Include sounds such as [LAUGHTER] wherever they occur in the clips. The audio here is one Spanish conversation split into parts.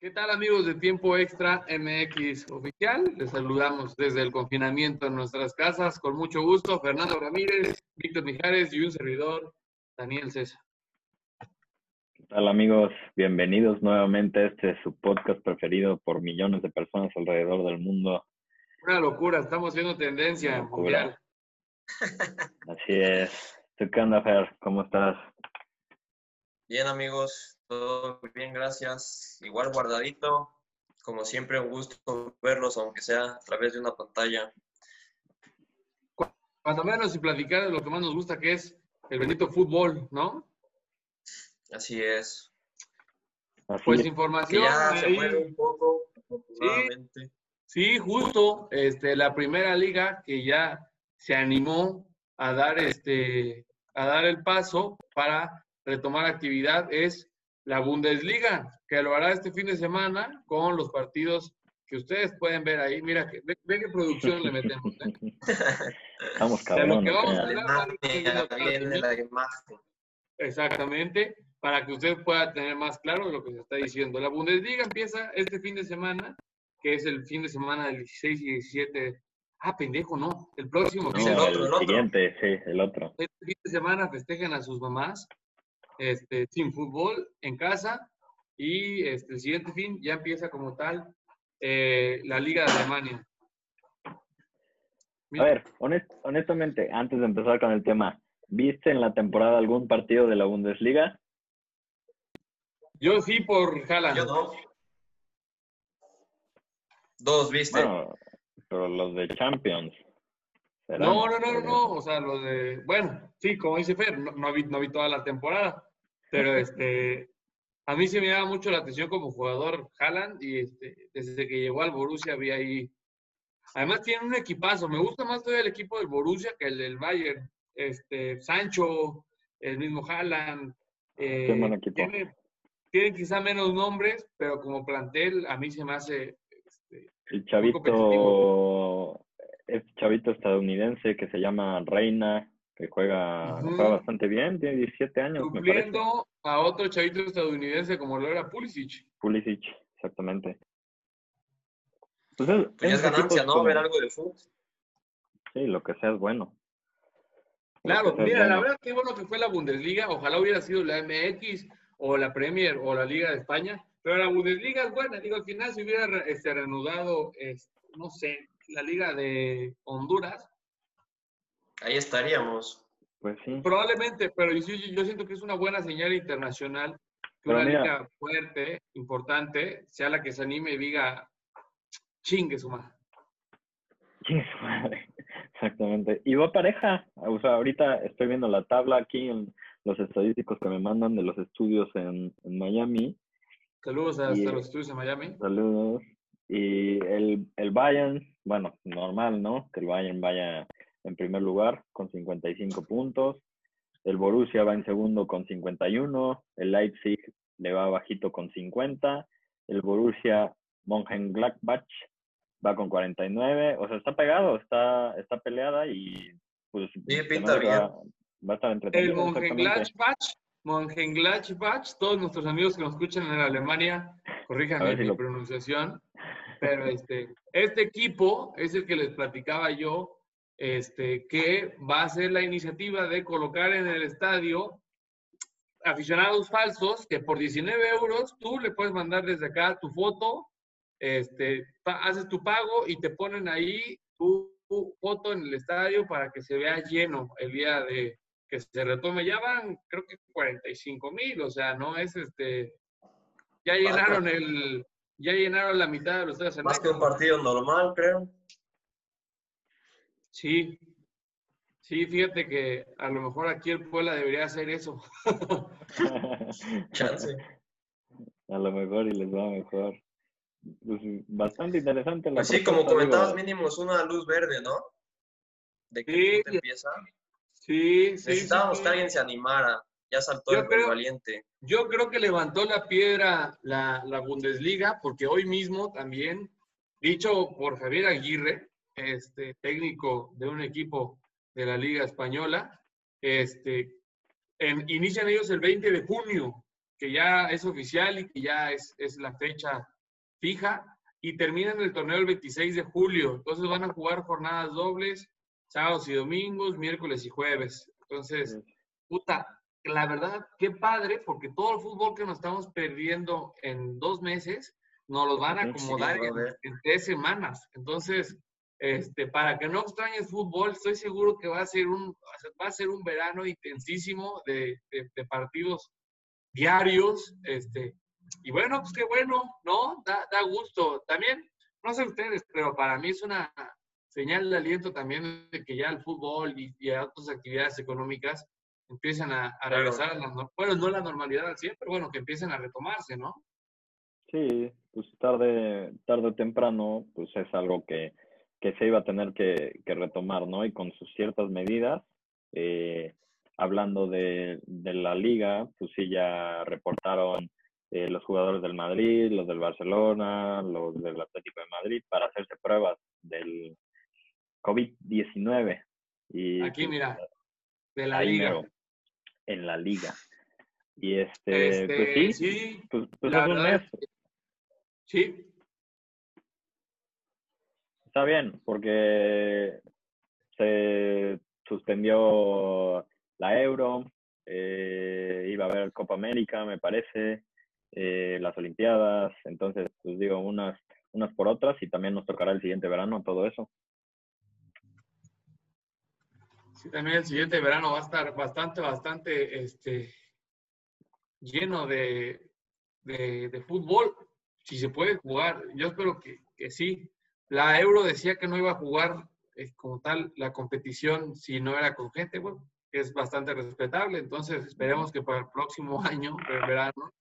¿Qué tal amigos de Tiempo Extra MX Oficial? Les saludamos desde el confinamiento en nuestras casas con mucho gusto. Fernando Ramírez, Víctor Mijares y un servidor, Daniel César. ¿Qué tal amigos? Bienvenidos nuevamente a este su podcast preferido por millones de personas alrededor del mundo. Una locura, estamos viendo tendencia mundial. Así es. ¿Tú qué onda, Fer? ¿Cómo estás? Bien amigos, todo bien, gracias. Igual guardadito. Como siempre, un gusto verlos, aunque sea a través de una pantalla. Cuando menos y platicar de lo que más nos gusta, que es el bendito fútbol, ¿no? Así es. pues información. ya se mueve un poco, sí, sí, justo. Este, la primera liga que ya se animó a dar este a dar el paso para retomar actividad es la Bundesliga, que lo hará este fin de semana con los partidos que ustedes pueden ver ahí. Mira, que, ve, qué producción le metemos. ¿eh? [LAUGHS] Estamos cabrón. Exactamente, para que usted pueda tener más claro lo que se está diciendo. La Bundesliga empieza este fin de semana, que es el fin de semana del 16 y 17. Ah, pendejo, no. El próximo. el, otro, el, siguiente, sí, el otro. Este fin de semana festejan a sus mamás este, sin fútbol en casa y este, el siguiente fin ya empieza como tal eh, la Liga de Alemania. A ver, honestamente, antes de empezar con el tema, ¿viste en la temporada algún partido de la Bundesliga? Yo sí por Haaland. Yo no. Dos, ¿viste? pero los de Champions. No, no, no, no, o sea, los de, bueno, sí, como dice Fer, no, vi, no vi toda la temporada, pero este, a mí se me llama mucho la atención como jugador Haaland y este, desde que llegó al Borussia había ahí. Además tiene un equipazo. Me gusta más todavía el equipo del Borussia que el del Bayern. Este, Sancho, el mismo Haaland. Eh, tiene, tiene, quizá menos nombres, pero como plantel a mí se me hace. Este, el chavito, es chavito estadounidense que se llama Reina que juega, bastante bien, tiene 17 años. Cumpliendo a otro chavito estadounidense como lo era Pulisic. Pulisic, exactamente. Entonces, pues es ganancia, ¿no? Ver algo de fútbol. Sí, lo que sea es bueno. Claro, mira, la verdad que bueno que fue la Bundesliga, ojalá hubiera sido la MX o la Premier o la Liga de España, pero la Bundesliga es buena, digo, al final si hubiera este, reanudado, no sé, la Liga de Honduras, Ahí estaríamos. Pues sí. Probablemente, pero yo, yo siento que es una buena señal internacional que una liga fuerte, importante, sea la que se anime y diga, chingue su madre. Chingue su madre, [LAUGHS] exactamente. Y va pareja, o sea, ahorita estoy viendo la tabla aquí en los estadísticos que me mandan de los estudios en, Miami. Saludos a, los estudios en Miami. Saludos. Y el, el Bayern, bueno, normal, ¿no? Que el Bayern vaya en primer lugar con 55 puntos. El Borussia va en segundo con 51. El Leipzig le va bajito con 50. El Borussia Mönchengladbach va con 49. O sea, está pegado, está, está peleada y pues pinta bien. Va, a estar entretenido. El Mönchengladbach, Mönchengladbach, todos nuestros amigos que nos escuchan en Alemania, corríjanme mi pronunciación. Pero este, este equipo es el que les platicaba yo este, que va a ser la iniciativa de colocar en el estadio aficionados falsos que por 19 euros tú le puedes mandar desde acá tu foto, este, haces tu pago y te ponen ahí tu, foto en el estadio para que se vea lleno el día de que se retome. Ya van, creo que 45 mil, o sea, no es este, ya llenaron el, ya llenaron la mitad de los tres. Más que un partido normal, creo. Sí, sí, fíjate que a lo mejor aquí el Puebla debería hacer eso. [LAUGHS] Chance. A lo mejor y les va mejor. Pues, bastante interesante. La pues sí, como comentabas, mínimo es una luz verde, ¿no? De que empieza. Sí, sí. Necesitábamos que alguien se animara. Ya saltó el valiente. Yo creo que levantó la piedra la, la Bundesliga, porque hoy mismo también, dicho por Javier Aguirre, este, técnico de un equipo de la Liga Española. Este, inician ellos el 20 de junio. que ya es oficial y que ya es, es la fecha fija y terminan el torneo el 26 de julio. Entonces van a jugar jornadas dobles, sábados y domingos, miércoles y jueves. Entonces, puta, la verdad, qué padre, porque todo el fútbol que nos estamos perdiendo en dos meses, nos los van a acomodar en, tres semanas. Entonces, este, para que no extrañes fútbol, estoy seguro que va a ser un, va a ser un verano intensísimo de, de partidos diarios, este, y bueno, pues qué bueno, ¿no? Da, da gusto. También, no sé ustedes, pero para mí es una señal de aliento también de que ya el fútbol y, otras actividades económicas empiezan a, regresar a la, bueno, no la normalidad al 100, pero bueno, que empiecen a retomarse, ¿no? Sí, pues tarde, tarde o temprano, pues es algo que, que se iba a tener que, que, retomar, ¿no? Y con sus ciertas medidas, eh, hablando de, de, la liga, pues sí ya reportaron eh, los jugadores del Madrid, los del Barcelona, los del Atlético de Madrid, para hacerse pruebas del COVID-19. Y, Aquí, pues, mira, de la liga. en la liga. Y este, pues este sí, sí pues, pues es un mes. Sí. Está bien, porque se suspendió la Euro, eh, iba a haber Copa América, me parece, eh, las Olimpiadas, entonces, pues digo, unas, unas por otras y también nos tocará el siguiente verano todo eso. Sí, también el siguiente verano va a estar bastante, bastante este, lleno de, de, fútbol, si se puede jugar. Yo espero que, que, sí. La Euro decía que no iba a jugar eh, como tal la competición si no era con gente, bueno, que es bastante respetable. Entonces, esperemos que para el próximo [LAUGHS] año, el verano,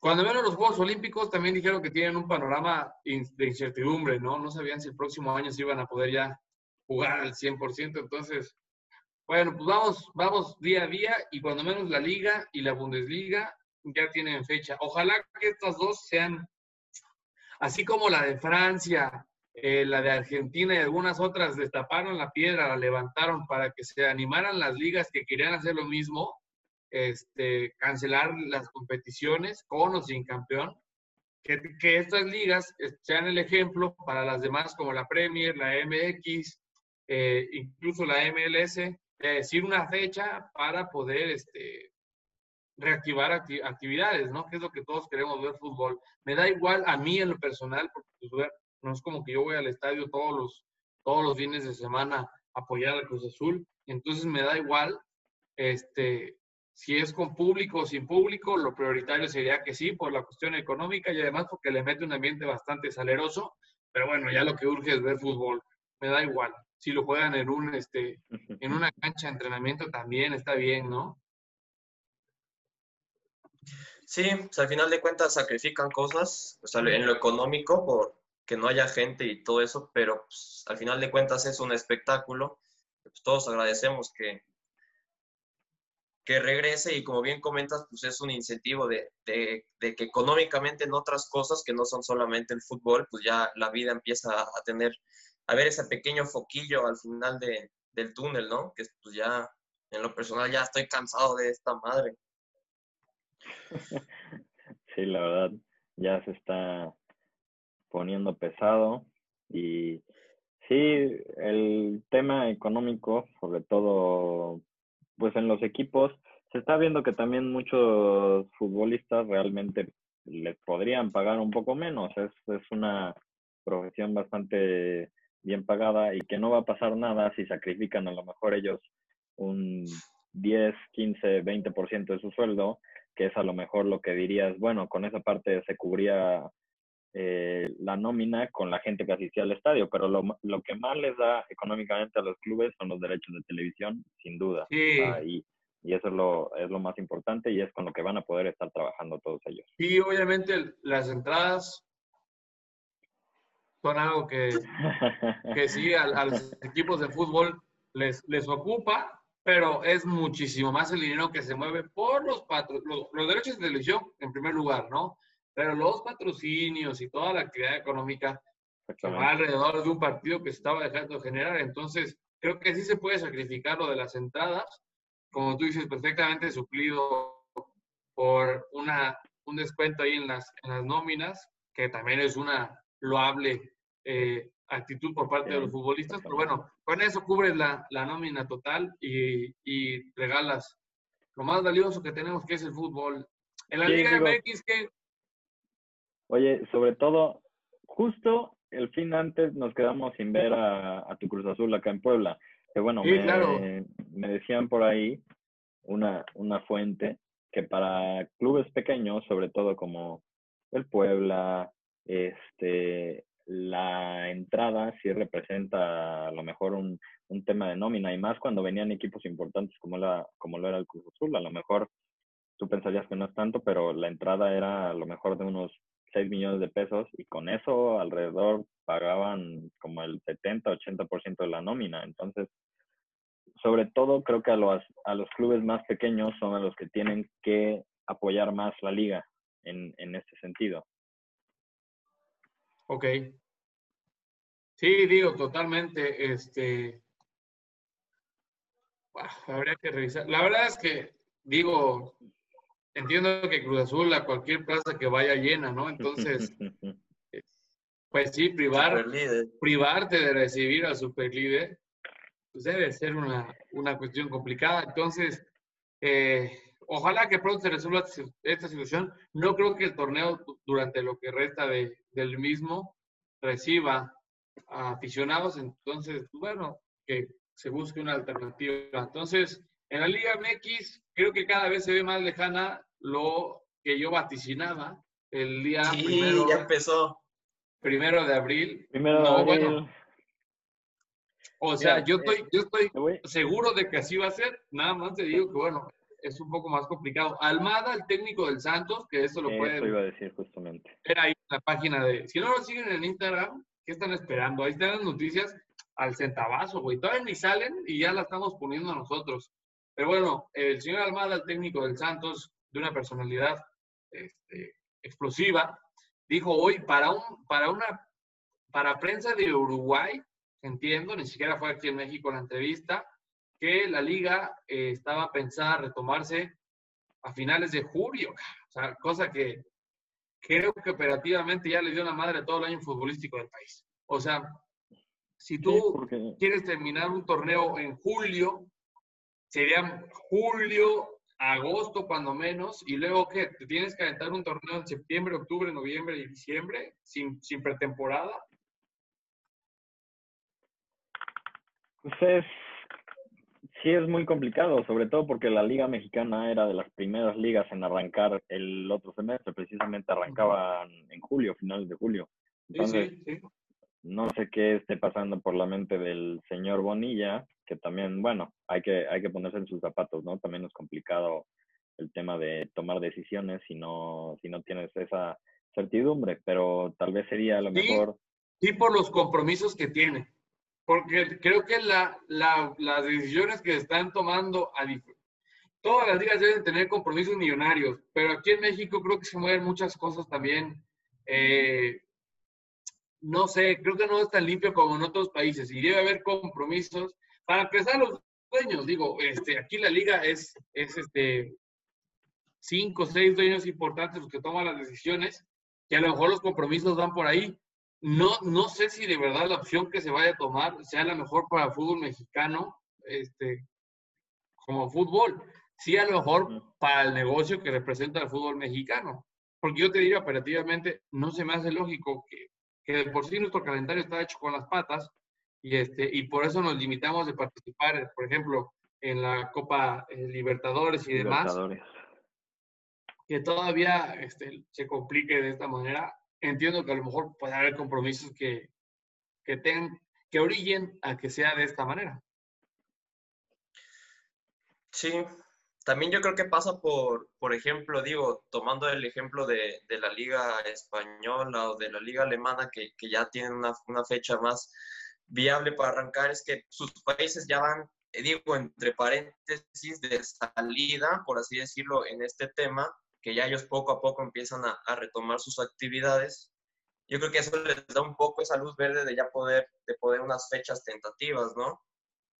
cuando menos los Juegos Olímpicos también dijeron que tienen un panorama de incertidumbre, ¿no? No sabían si el próximo año se iban a poder ya jugar al 100%. Entonces, bueno, pues vamos, vamos día a día y cuando menos la Liga y la Bundesliga ya tienen fecha. Ojalá que estas dos sean, así como la de Francia, eh, la de Argentina y algunas otras destaparon la piedra, la levantaron para que se animaran las ligas que querían hacer lo mismo este, cancelar las competiciones con o sin campeón, que, estas ligas sean el ejemplo para las demás como la Premier, la MX, eh, incluso la MLS, de decir una fecha para poder este, reactivar actividades, ¿no? Que es lo que todos queremos ver fútbol. Me da igual a mí en lo personal, porque pues, no es como que yo voy al estadio todos los, todos los fines de semana a apoyar al Cruz Azul, entonces me da igual este, si es con público o sin público, lo prioritario sería que sí, por la cuestión económica y además porque le mete un ambiente bastante saleroso. Pero bueno, ya lo que urge es ver fútbol. Me da igual. Si lo juegan en un este en una cancha de entrenamiento también está bien, ¿no? Sí, pues al final de cuentas sacrifican cosas, o sea, en lo económico por que no haya gente y todo eso, pero pues, al final de cuentas es un espectáculo. Pues, todos agradecemos que, que regrese y como bien comentas, pues es un incentivo de, de, que económicamente en otras cosas que no son solamente el fútbol, pues ya la vida empieza a tener, a ver ese pequeño foquillo al final de, del túnel, ¿no? Que pues ya, en lo personal ya estoy cansado de esta madre. [LAUGHS] Sí, la verdad, ya se está poniendo pesado y sí, el tema económico, sobre todo pues en los equipos se está viendo que también muchos futbolistas realmente les podrían pagar un poco menos. Es, es una profesión bastante bien pagada y que no va a pasar nada si sacrifican a lo mejor ellos un 10, 15, 20% de su sueldo, que es a lo mejor lo que dirías, bueno, con esa parte se cubría eh, la nómina con la gente que asistía al estadio, pero lo, lo, que más les da económicamente a los clubes son los derechos de televisión, sin duda. y, y, eso es lo, es lo más importante y es con lo que van a poder estar trabajando todos ellos. Y obviamente las entradas son algo que, que sí a, los equipos de fútbol les, les ocupa, pero es muchísimo más el dinero que se mueve por los, los, los derechos de televisión en primer lugar, ¿no? pero los patrocinios y toda la actividad económica va alrededor de un partido que se estaba dejando de generar. Entonces, creo que sí se puede sacrificar lo de las entradas, como tú dices, perfectamente suplido por una, un descuento ahí en las, en las nóminas, que también es una loable eh, actitud por parte de los futbolistas, pero bueno, con eso cubres la, la nómina total y, y, regalas lo más valioso que tenemos, que es el fútbol. En la Liga MX, que... Oye, sobre todo, justo el fin antes nos quedamos sin ver a, a tu Cruz Azul acá en Puebla. Que bueno, me, me, decían por ahí una, una fuente que para clubes pequeños, sobre todo como el Puebla, este, la entrada sí representa a lo mejor un, un, tema de nómina y más cuando venían equipos importantes como, la, como lo era el Cruz Azul. A lo mejor tú pensarías que no es tanto, pero la entrada era a lo mejor de unos 6 millones de pesos y con eso alrededor pagaban como el 70-80% de la nómina. Entonces, sobre todo creo que a los, a los clubes más pequeños son a los que tienen que apoyar más la liga en, en este sentido. Ok. Sí, digo, totalmente. Este. habría que revisar. La verdad es que, digo, entiendo que Cruz Azul a cualquier plaza que vaya llena, ¿no? Entonces, [LAUGHS] pues sí, privar, privarte de recibir al superlíder, pues debe ser una, una cuestión complicada. Entonces, eh, ojalá que pronto se resuelva esta situación. No creo que el torneo durante lo que resta de, del mismo reciba a aficionados, entonces, bueno, que se busque una alternativa. Entonces, en la Liga MX creo que cada vez se ve más lejana lo que yo vaticinaba el día sí, primero. ya empezó. Primero de abril. Primero de abril. Bueno, o sea, yo estoy, yo estoy seguro de que así va a ser. Nada más te digo que, bueno, es un poco más complicado. Almada, el técnico del Santos, que eso lo pueden... Eso iba a decir justamente. Ver ahí en la página de... Si no lo siguen en Instagram, ¿qué están esperando? Ahí están las noticias al centavazo, güey. Todavía ni salen y ya la estamos poniendo nosotros. Pero bueno, el señor Almada, el técnico del Santos, de una personalidad este, explosiva, dijo hoy para, un, para una... Para prensa de Uruguay, entiendo, ni siquiera fue aquí en México la entrevista, que la liga eh, estaba pensada retomarse a finales de julio, o sea, cosa que creo que operativamente ya le dio la madre todo el año futbolístico del país. O sea, si tú quieres terminar un torneo en julio, sería julio, agosto cuando menos, y luego que te tienes que aventar un torneo en septiembre, octubre, noviembre y diciembre, sin, sin pretemporada. Pues Sí, es muy complicado, sobre todo porque la Liga Mexicana era de las primeras ligas en arrancar el otro semestre, precisamente arrancaban en julio, finales de julio. Entonces, no sé qué esté pasando por la mente del señor Bonilla, que también, bueno, hay que, hay que ponerse en sus zapatos, ¿no? También es complicado el tema de tomar decisiones si no, si no tienes esa certidumbre, pero tal vez sería lo mejor. Sí, por los compromisos que tiene porque creo que la, las decisiones que están tomando, a, todas las ligas deben tener compromisos millonarios, pero aquí en México creo que se mueven muchas cosas también. Eh, no sé, creo que no es tan limpio como en otros países y debe haber compromisos. Para empezar, los dueños, digo, este, aquí la liga es, es este, cinco o seis dueños importantes los que toman las decisiones, que a lo mejor los compromisos van por ahí no, no sé si de verdad la opción que se vaya a tomar sea la mejor para el fútbol mexicano, este, como fútbol. Sí, a lo mejor para el negocio que representa el fútbol mexicano. Porque yo te diría operativamente, no se me hace lógico que, que por sí nuestro calendario está hecho con las patas y, este, y por eso nos limitamos de participar, por ejemplo, en la Copa eh, Libertadores y demás. Que todavía este, se complique de esta manera entiendo que a lo mejor puede haber compromisos que, que, tengan, que orillen a que sea de esta manera. Sí, también yo creo que pasa por, por ejemplo, digo, tomando el ejemplo de, de la liga española o de la liga alemana, que, que ya tienen una, una, fecha más viable para arrancar, es que sus países ya van, digo, entre paréntesis de salida, por así decirlo, en este tema, que ya ellos poco a poco empiezan a, retomar sus actividades. Yo creo que eso les da un poco esa luz verde de ya poder, de poder unas fechas tentativas, ¿no?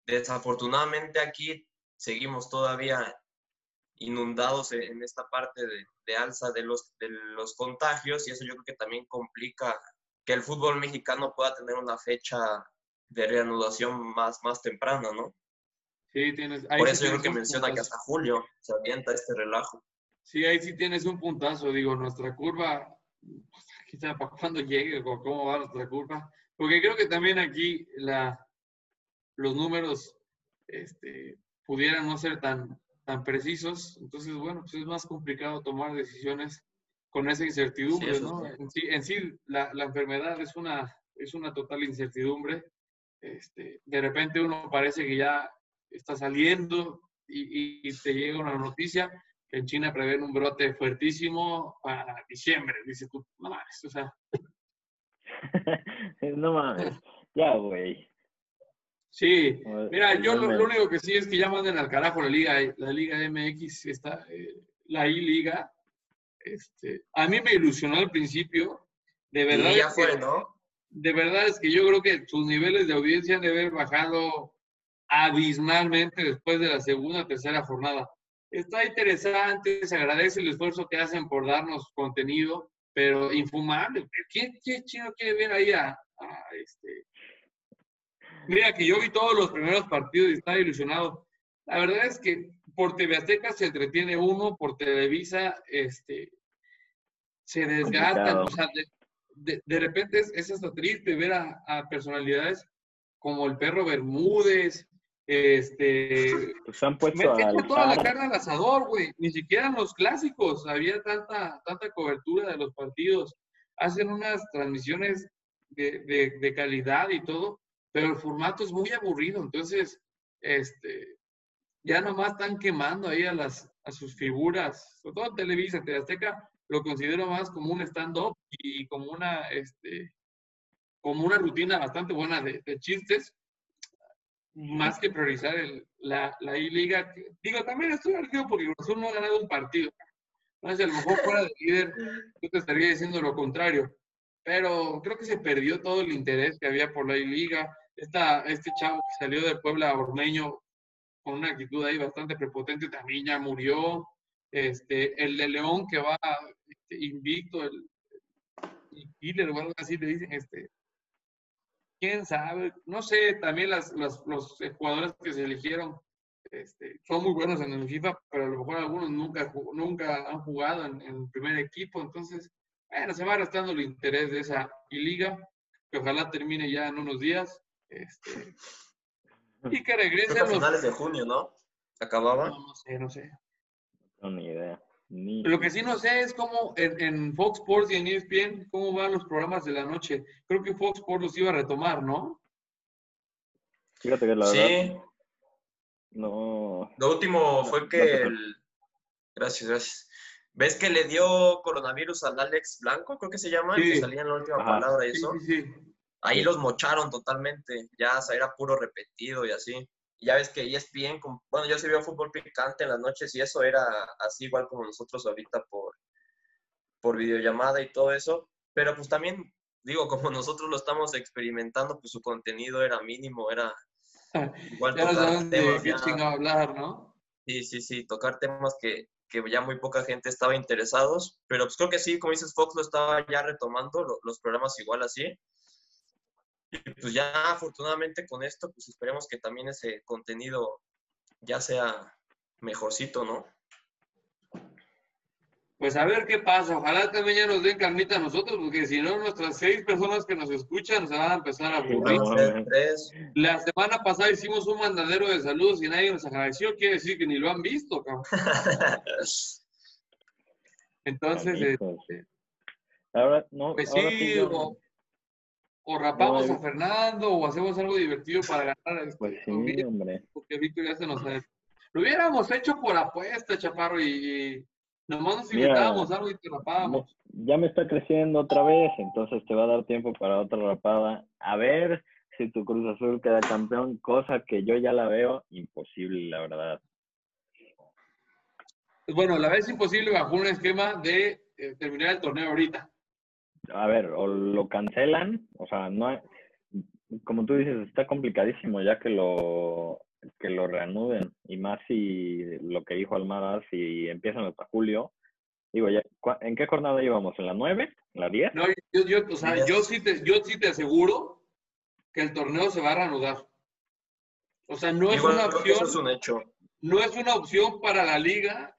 Desafortunadamente aquí seguimos todavía inundados en esta parte de, alza de los, de los contagios y eso yo creo que también complica que el fútbol mexicano pueda tener una fecha de reanudación más, más temprana, ¿no? Sí, tienes. Por eso yo creo que menciona que hasta julio se avienta este relajo. Sí, ahí sí tienes un puntazo, digo, nuestra curva, quizá para cuando llegue o cómo va nuestra curva, porque creo que también aquí la, los números este, pudieran no ser tan, tan precisos, entonces, bueno, pues es más complicado tomar decisiones con esa incertidumbre, ¿no? En sí, en sí la, la, enfermedad es una, es una total incertidumbre. Este, de repente uno parece que ya está saliendo y, y, te llega una noticia en China prevén un brote fuertísimo para diciembre. Dice tú, no mames, o sea. [LAUGHS] no mames, ya, güey. Sí, mira, yo lo, único que sí es que ya manden al carajo la Liga, la Liga MX, está, eh, la I-Liga. Este, a mí me ilusionó al principio, de verdad. ya fue, ¿no? De verdad es que yo creo que sus niveles de audiencia han de haber bajado abismalmente después de la segunda o tercera jornada. Está interesante, se agradece el esfuerzo que hacen por darnos contenido, pero infumable. ¿Qué, qué chino quiere ver ahí a, este? Mira que yo vi todos los primeros partidos y estaba ilusionado. La verdad es que por TV Azteca se entretiene uno, por Televisa este, se desgasta. O sea, de, de, repente es, es, hasta triste ver a, a personalidades como el perro Bermúdez, este, [LAUGHS] pues han puesto toda la carne al asador, güey. Ni siquiera en los clásicos había tanta, tanta cobertura de los partidos. Hacen unas transmisiones de, de, de, calidad y todo, pero el formato es muy aburrido. Entonces, este, ya nomás están quemando ahí a, las, a sus figuras. Sobre todo Televisa, Azteca, lo considero más como un stand-up y como una, este, como una rutina bastante buena de, de chistes más que priorizar el, la, la I-Liga. Digo, también estoy ardido porque Cruz no ha ganado un partido. No sé, a lo mejor fuera de líder, yo te estaría diciendo lo contrario. Pero creo que se perdió todo el interés que había por la I-Liga. Este chavo que salió del Puebla Ormeño con una actitud ahí bastante prepotente también ya murió. Este, el de León que va este, invicto, el, el o algo así le dicen, este, quién sabe, no sé, también las, los jugadores que se eligieron este, son muy buenos en el FIFA, pero a lo mejor algunos nunca, nunca han jugado en, el primer equipo, entonces, bueno, se va arrastrando el interés de esa liga, que ojalá termine ya en unos días, este, y que regresen. a finales de junio, ¿no? ¿Acababa? No, no sé, no sé. No, ni idea. Lo que sí no sé es cómo en, Fox Sports y en ESPN, cómo van los programas de la noche. Creo que Fox Sports los iba a retomar, ¿no? Fíjate que la sí. verdad. No. Lo último fue que. El... Gracias, gracias. ¿Ves que le dio coronavirus al Alex Blanco? Creo que se llama, que salía en la última palabra y eso. Sí, sí, Ahí los mocharon totalmente. Ya era puro repetido y así ya ves que ESPN, bueno, yo sí veo fútbol picante en las noches y eso era así igual como nosotros ahorita por, por videollamada y todo eso, pero pues también, digo, [LAUGHS] como nosotros lo estamos experimentando, pues su contenido era mínimo, era [LAUGHS] igual ya tocar temas, qué hablar, ¿no? Sí, sí, sí, tocar temas que, que, ya muy poca gente estaba interesados, pero pues creo que sí, como dices, Fox lo estaba ya retomando, los programas igual así, pues ya afortunadamente con esto, pues esperemos que también ese contenido ya sea mejorcito, ¿no? Pues a ver qué pasa. Ojalá también ya nos den carnita a nosotros, porque si no, nuestras seis personas que nos escuchan se van a empezar a aburrir. La semana pasada hicimos un mandadero de saludos y nadie nos agradeció. Quiere decir que ni lo han visto, cabrón. [LAUGHS] Entonces, este, ahora no. Pues sí, o rapamos a Fernando o hacemos algo divertido para ganar. Pues sí, hombre. Porque Víctor ya se nos ha... Lo hubiéramos hecho por apuesta, Chaparro, y, nomás nos inventábamos algo y te rapábamos. Ya me está creciendo otra vez, entonces te va a dar tiempo para otra rapada. A ver si tu Cruz Azul queda campeón, cosa que yo ya la veo imposible, la verdad. Bueno, la vez imposible bajo un esquema de eh, terminar el torneo ahorita a ver, o lo cancelan, o sea, no como tú dices, está complicadísimo ya que lo, que lo reanuden. Y más si lo que dijo Almada, si empiezan hasta julio. Digo, ya, ¿en qué jornada íbamos? ¿En la 9? ¿En la 10? No, yo, yo, o sea, yo, sí te, yo sí te aseguro que el torneo se va a reanudar. O sea, no es una opción. es un hecho. No es una opción para la liga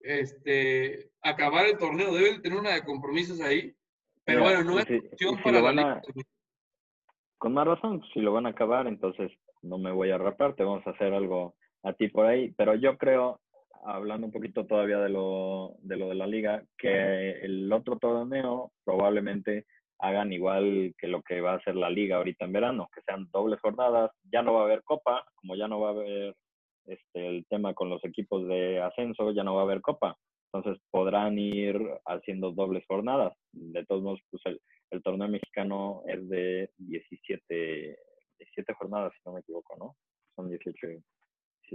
este, acabar el torneo. Deben tener una de compromisos ahí. Pero bueno, no es opción para la liga. Con más razón, si lo van a acabar, entonces no me voy a rapar, te vamos a hacer algo a ti por ahí. Pero yo creo, hablando un poquito todavía de lo de, lo de la liga, que el otro torneo probablemente hagan igual que lo que va a ser la liga ahorita en verano, que sean dobles jornadas, ya no va a haber copa, como ya no va a haber este, el tema con los equipos de ascenso, ya no va a haber copa. Entonces podrán ir haciendo dobles jornadas. De todos modos, pues el, el torneo mexicano es de 17, 17 jornadas, si no me equivoco, ¿no? Son 18.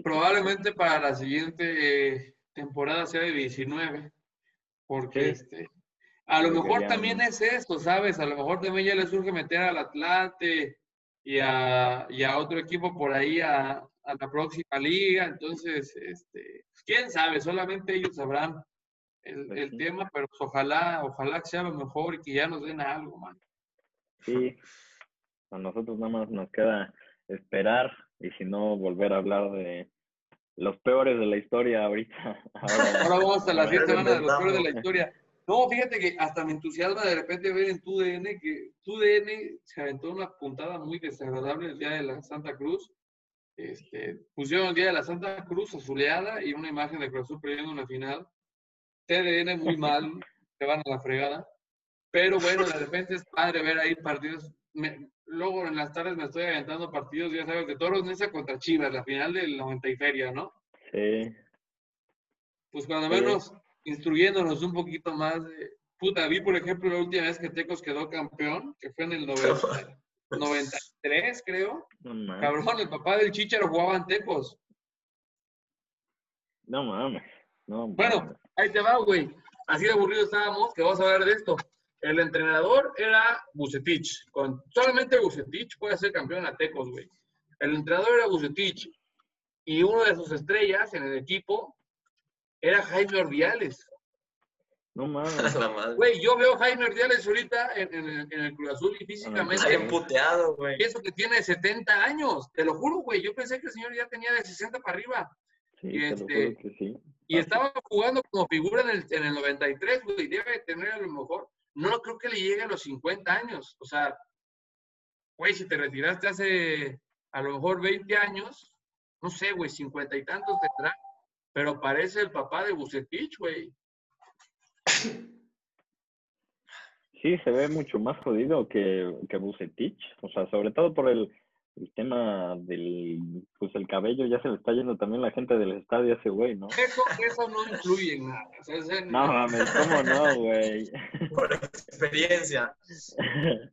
Probablemente para la siguiente temporada sea de 19, porque este, a lo mejor también es esto, ¿sabes? A lo mejor también ya le surge meter al Atlante y a, y a otro equipo por ahí a, a la próxima liga, entonces, este, quién sabe, solamente ellos sabrán el, pues el tema, pero ojalá, ojalá que sea lo mejor y que ya nos den algo, man. Sí, a nosotros nada más nos queda esperar y si no, volver a hablar de los peores de la historia ahorita. [LAUGHS] [LAUGHS] Ahora, vamos a la siguiente semana de los peores de la historia. No, fíjate que hasta me entusiasma de repente ver en tu DN que tu DN se aventó una puntada muy desagradable el día de la Santa Cruz. Este, pusieron el día de la Santa Cruz azuleada y una imagen de Cruz Azul perdiendo una final. TDN muy mal, [LAUGHS] se van a la fregada. Pero bueno, de repente es padre ver ahí partidos. luego en las tardes me estoy aventando partidos, ya sabes, de Toros Nesa contra Chivas, la final del 90 y feria, ¿no? Sí. Pues cuando menos instruyéndonos un poquito más. De, puta, vi por ejemplo la última vez que Tecos quedó campeón, que fue en el [LAUGHS] 93, creo. Cabrón, el papá del Chicharo jugaba en Tecos. No mames. No, bueno, ahí te va, güey. Así de aburrido estábamos que vamos a hablar de esto. El entrenador era Bucetich. Con, solamente Bucetich puede ser campeón a Tecos, güey. El entrenador era Bucetich. Y uno de sus estrellas en el equipo era Jaime Ordiales. No mames. [LAUGHS] Güey, yo veo a Jaime Ordiales ahorita en, el Cruz Azul y físicamente. Está bien puteado, güey. Eso que tiene 70 años. Te lo juro, güey. Yo pensé que el señor ya tenía de 60 para arriba. Sí, y, este, sí. y estaba jugando como figura en el, en el 93, güey. Debe tener a lo mejor. No creo que le llegue a los 50 años. O sea, güey, si te retiraste hace a lo mejor 20 años, no sé, güey, 50 y tantos tendrá pero parece el papá de Bucetich, güey. Sí, se ve mucho más jodido que, que Bucetich. O sea, sobre todo por el, el tema del pues el cabello ya se le está yendo también la gente del estadio a ese güey, ¿no? Eso, eso no influye en nada. No mames, ¿cómo no, güey? Por experiencia.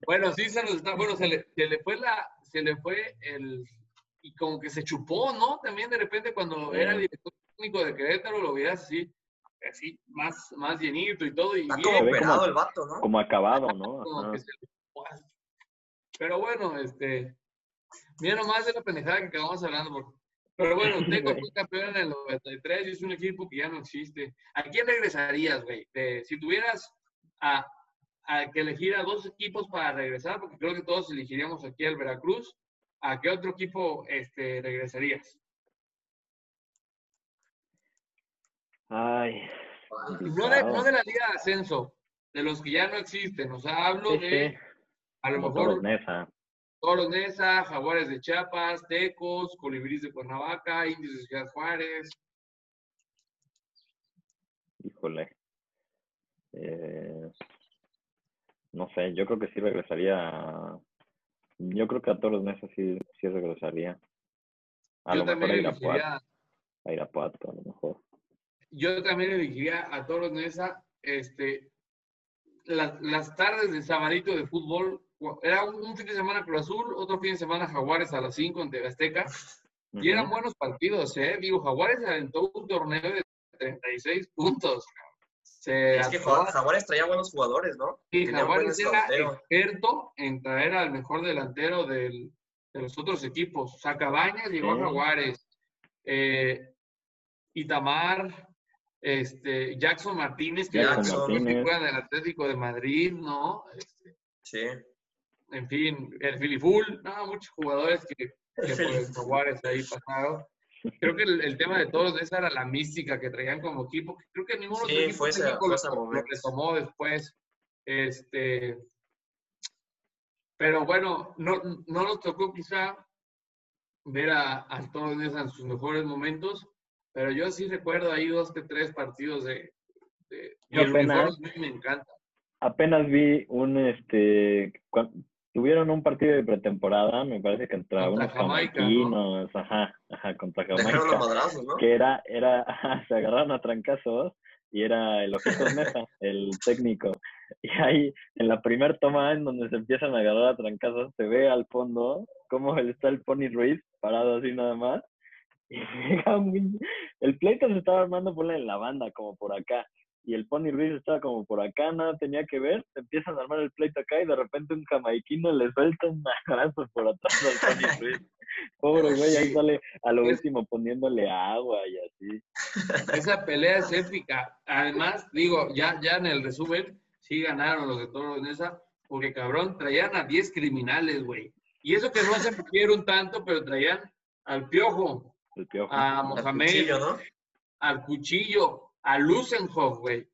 Bueno, sí se nos está, bueno, se le, se le fue la, se le fue el, y como que se chupó, ¿no? También de repente cuando era director de Querétaro lo veías así, así, más, más llenito y todo. Y Está como operado el vato, ¿no? Como acabado, ¿no? Pero bueno, este, mira nomás de la pendejada que acabamos hablando. Pero bueno, [LAUGHS] Teco fue campeón en el 93 y es un equipo que ya no existe. ¿A quién regresarías, güey? si tuvieras a, a, que elegir a dos equipos para regresar, porque creo que todos elegiríamos aquí al Veracruz, ¿a qué otro equipo este, regresarías? Ay. No de, no de, la Liga de Ascenso, de los que ya no existen. O sea, hablo de a lo mejor Toros Nesa. Toros Nesa, Jaguares de Chiapas, Tecos, Colibríes de Cuernavaca, Indios de Ciudad Juárez. Híjole. Eh, no sé, yo creo que sí regresaría. Yo creo que a Toros Nesa sí, sí regresaría. A yo lo mejor a Irapuato. A Irapuato, a lo mejor yo también elegiría a Toros Nesa, este, las, tardes de sabadito de fútbol, era un, fin de semana Cruz Azul, otro fin de semana Jaguares a las 5 en Azteca, y eran buenos partidos, ¿eh? Digo, Jaguares aventó un torneo de 36 puntos. es que Jaguares traía buenos jugadores, ¿no? Sí, Jaguares era experto en traer al mejor delantero del, de los otros equipos. O sea, Cabañas llegó a Jaguares, eh, Itamar, este, Jackson Martínez, que Jackson del Atlético de Madrid, ¿no? Este, sí. En fin, el Filiful, no, muchos jugadores que, que por Jaguares ahí pasaron. Creo que el, tema de todos esa era la mística que traían como equipo. Creo que ninguno de los equipos lo, lo retomó después. Este, pero bueno, no, no nos tocó quizá ver a, a todos en sus mejores momentos, pero yo sí recuerdo ahí dos que tres partidos de... de y apenas, me encanta. Apenas vi un, este, tuvieron un partido de pretemporada, me parece que contra, unos jamaiquinos, ajá, ajá, contra Jamaica, ¿no? que era, era, ajá, se agarraron a trancazos y era el Ojitos Mesa, [LAUGHS] el técnico. Y ahí, en la primera toma en donde se empiezan a agarrar a trancazos, se ve al fondo cómo está el Pony Ruiz parado así nada más. Y [LAUGHS] el pleito se estaba armando por en la banda, como por acá y el Pony Ruiz estaba como por acá, nada tenía que ver, empiezan a armar el pleito acá y de repente un jamaiquino le suelta un abrazo por atrás al Pony [LAUGHS] Ruiz. Pobre güey, ahí sale a lo último poniéndole agua y así. Esa pelea es épica. Además, digo, ya, ya en el resumen, sí ganaron los de Toro en esa, porque cabrón, traían a 10 criminales, güey. Y eso que no se pusieron tanto, pero traían al Piojo, a Mohamed, ¿no? al Cuchillo, a Lusenhoff, güey.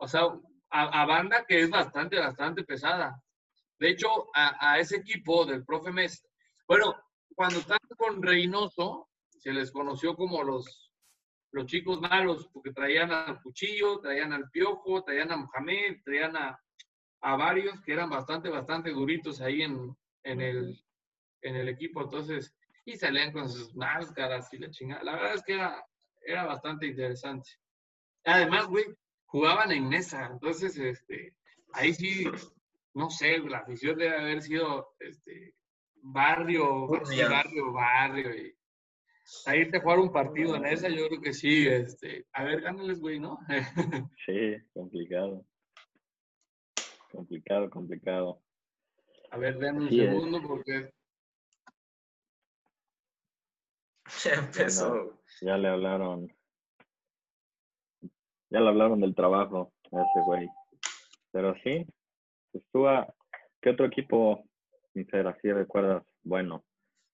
o sea, a, banda que es bastante, bastante pesada. De hecho, a, ese equipo del profe Mes, bueno, cuando estaban con Reynoso, se les conoció como los, los chicos malos, porque traían al Cuchillo, traían al Piojo, traían a Mohamed, traían a, varios que eran bastante, bastante duritos ahí en, en, el, en el equipo. Entonces, y salían con sus máscaras y la chingada. La verdad es que era, era bastante interesante. Además, güey, jugaban en mesa, entonces, este, ahí sí, no sé, la afición debe haber sido, este, barrio, barrio, barrio, y a irte a jugar un partido en esa, yo creo que sí, este, a ver, gánales, güey, ¿no? [LAUGHS] sí, complicado. Complicado, complicado. A ver, denme un segundo porque... [LAUGHS] Ya empezó. ya le hablaron ya le hablaron del trabajo a ese güey. Pero sí, pues tú, a, ¿qué otro equipo, sincero, así recuerdas? Bueno.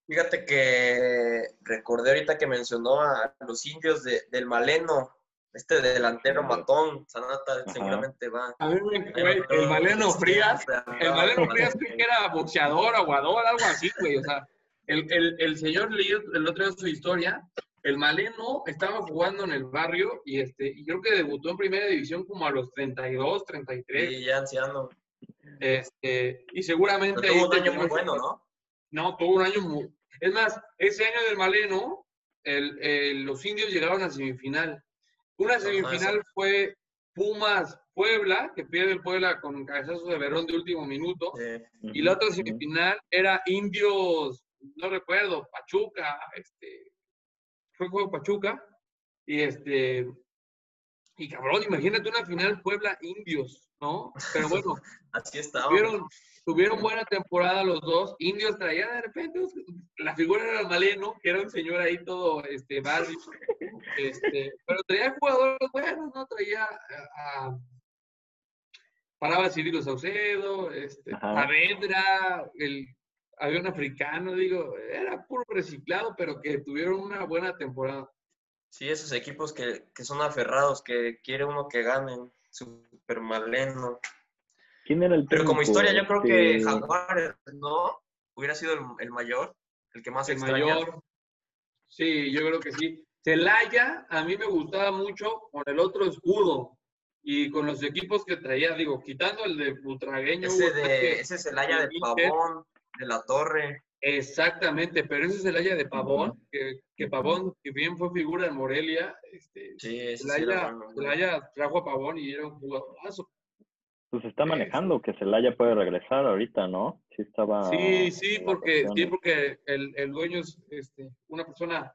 Fíjate que recordé ahorita que mencionó a los indios de, del Maleno, este delantero matón, Sanata seguramente va. A ver, güey, el Maleno Frías, el Maleno Frías creo que era boxeador, aguador, algo así, güey, o sea, el, el, el señor leí el otro día su historia el Maleno estaba jugando en el barrio y este y creo que debutó en primera división como a los 32, 33. Y ya anciano. Este, y seguramente... tuvo un año muy bueno, ¿no? No, tuvo un año muy... Es más, ese año del Maleno, el, los indios llegaron a semifinal. Una semifinal fue Pumas Puebla, que pierde el Puebla con cabezazo de Verón de último minuto. Y la otra semifinal era Indios, no recuerdo, Pachuca, este, fue juego Pachuca, y este, y cabrón, imagínate una final Puebla-Indios, ¿no? Pero bueno, [LAUGHS] así estaba. Tuvieron, tuvieron, buena temporada los dos. Indios traían de repente, la figura era Maleno, que era un señor ahí todo, este, barrio, este, pero traía jugadores buenos, ¿no? Traía a, paraba Cirilo Saucedo, este, Saavedra, el un africano, digo, era puro reciclado, pero que tuvieron una buena temporada. Sí, esos equipos que, son aferrados, que quiere uno que ganen, super maleno. ¿Quién era el Pero como historia, yo creo que Jaguares, ¿no? Hubiera sido el, mayor, el que más el mayor. Sí, yo creo que sí. Celaya, a mí me gustaba mucho con el otro escudo y con los equipos que traía, digo, quitando el de Butragueño. Ese, de, ese Celaya de Pavón, de la Torre. Exactamente, pero ese es el haya de Pavón, que, que, Pavón, que bien fue figura en Morelia, este, sí, el, haya, trajo a Pavón y era un jugadorazo. Pues está manejando que Celaya puede regresar ahorita, ¿no? Sí, estaba. Sí, sí, porque, sí, porque el, el, dueño es este, una persona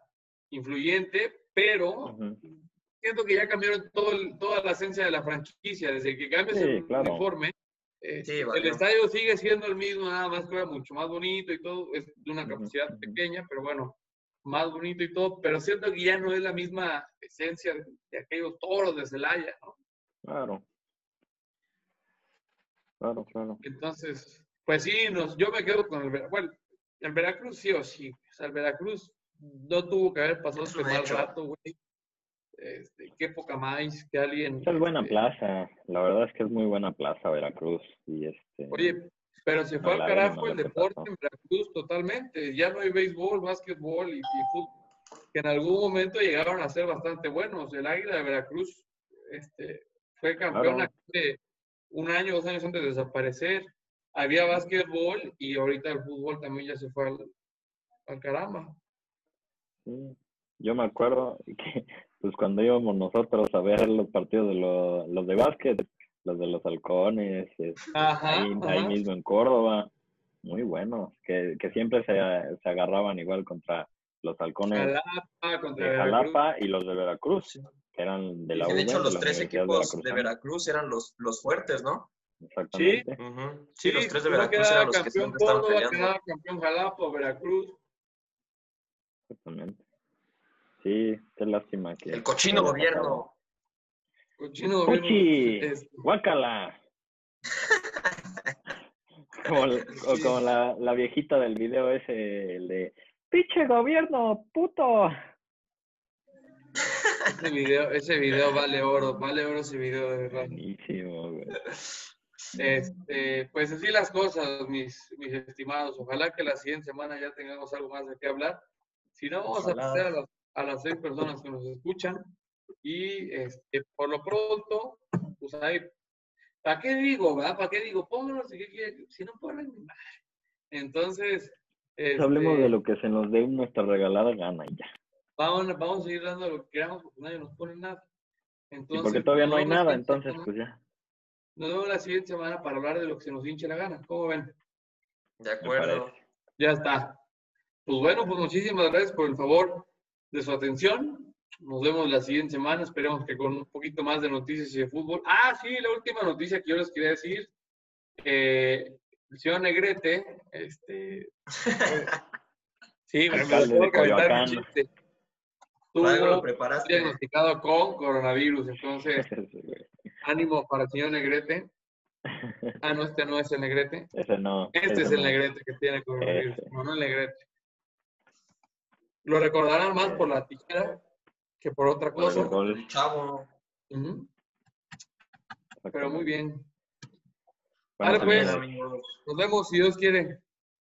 influyente, pero siento que ya cambiaron todo toda la esencia de la franquicia. Desde que cambias el uniforme, Eh, el estadio sigue siendo el mismo, nada más que mucho más bonito y todo, es de una capacidad pequeña, pero bueno, más bonito y todo, pero siento que ya no es la misma esencia de, aquellos toros de Celaya, ¿no? Claro. Claro, claro. Entonces, pues sí, nos, yo me quedo con el Veracruz. Bueno, el Veracruz sí o sí. O sea, el Veracruz no tuvo que haber pasado ese mal rato, güey. Este, qué poca más que alguien. Es buena este plaza, la verdad es que es muy buena plaza Veracruz. Y este, Oye, pero se fue al carajo el deporte en Veracruz totalmente. Ya no hay béisbol, básquetbol y, fútbol, que en algún momento llegaron a ser bastante buenos. El Águila de Veracruz este, fue campeón de un año, dos años antes de desaparecer. Había básquetbol y ahorita el fútbol también ya se fue al, al caramba. Sí. Yo me acuerdo [LAUGHS] que pues cuando íbamos nosotros a ver los partidos de los, de básquet, los de los halcones, este, ahí, mismo en Córdoba, muy buenos, que, siempre se, agarraban igual contra los halcones de Jalapa y los de Veracruz, que eran de la De hecho, los tres equipos de Veracruz eran los, los fuertes, ¿no? Exactamente. Sí, los tres de Veracruz eran los que siempre estaban peleando. campeón Jalapa, Veracruz. Exactamente. Sí, qué lástima que... El cochino gobierno. Cochino gobierno. guácala. [LAUGHS] como, como la, la, viejita del video ese, el de, pinche gobierno, puto. Ese video, ese video vale oro, vale oro ese video de verdad. Buenísimo, güey. Este, pues así las cosas, mis, mis estimados. Ojalá que la siguiente semana ya tengamos algo más de qué hablar. Si no, vamos a pasar a las a las seis personas que nos escuchan. Y este, por lo pronto, pues ahí, ¿para qué digo, verdad? ¿Para qué digo? Pónganos si, si no ponen Entonces. Este, Hablemos de lo que se nos dé nuestra regalada gana y ya. Vamos, vamos a seguir dando lo que queramos porque nadie nos pone nada. Entonces, porque todavía no hay nada, entonces pues ya. Nos vemos la siguiente semana para hablar de lo que se nos hinche la gana. ¿Cómo ven? De acuerdo. Ya está. Pues bueno, pues muchísimas gracias por el favor de su atención. Nos vemos la siguiente semana. Esperemos que con un poquito más de noticias y de fútbol. Ah, sí, la última noticia que yo les quería decir. Eh, el señor Negrete, este. [LAUGHS] sí, me a comentar un chiste. Tuvo diagnosticado con coronavirus, entonces [LAUGHS] ánimo para el señor Negrete. [LAUGHS] Ah, no, este no es el Negrete. Ese no. Este es el Negrete que tiene coronavirus, no, no el Negrete. Lo recordarán más por la tijera que por otra cosa. chavo. Pero muy bien. vale, pues. Nos vemos si Dios quiere.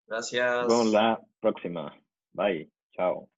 Gracias. Nos vemos la próxima. Bye. Chao.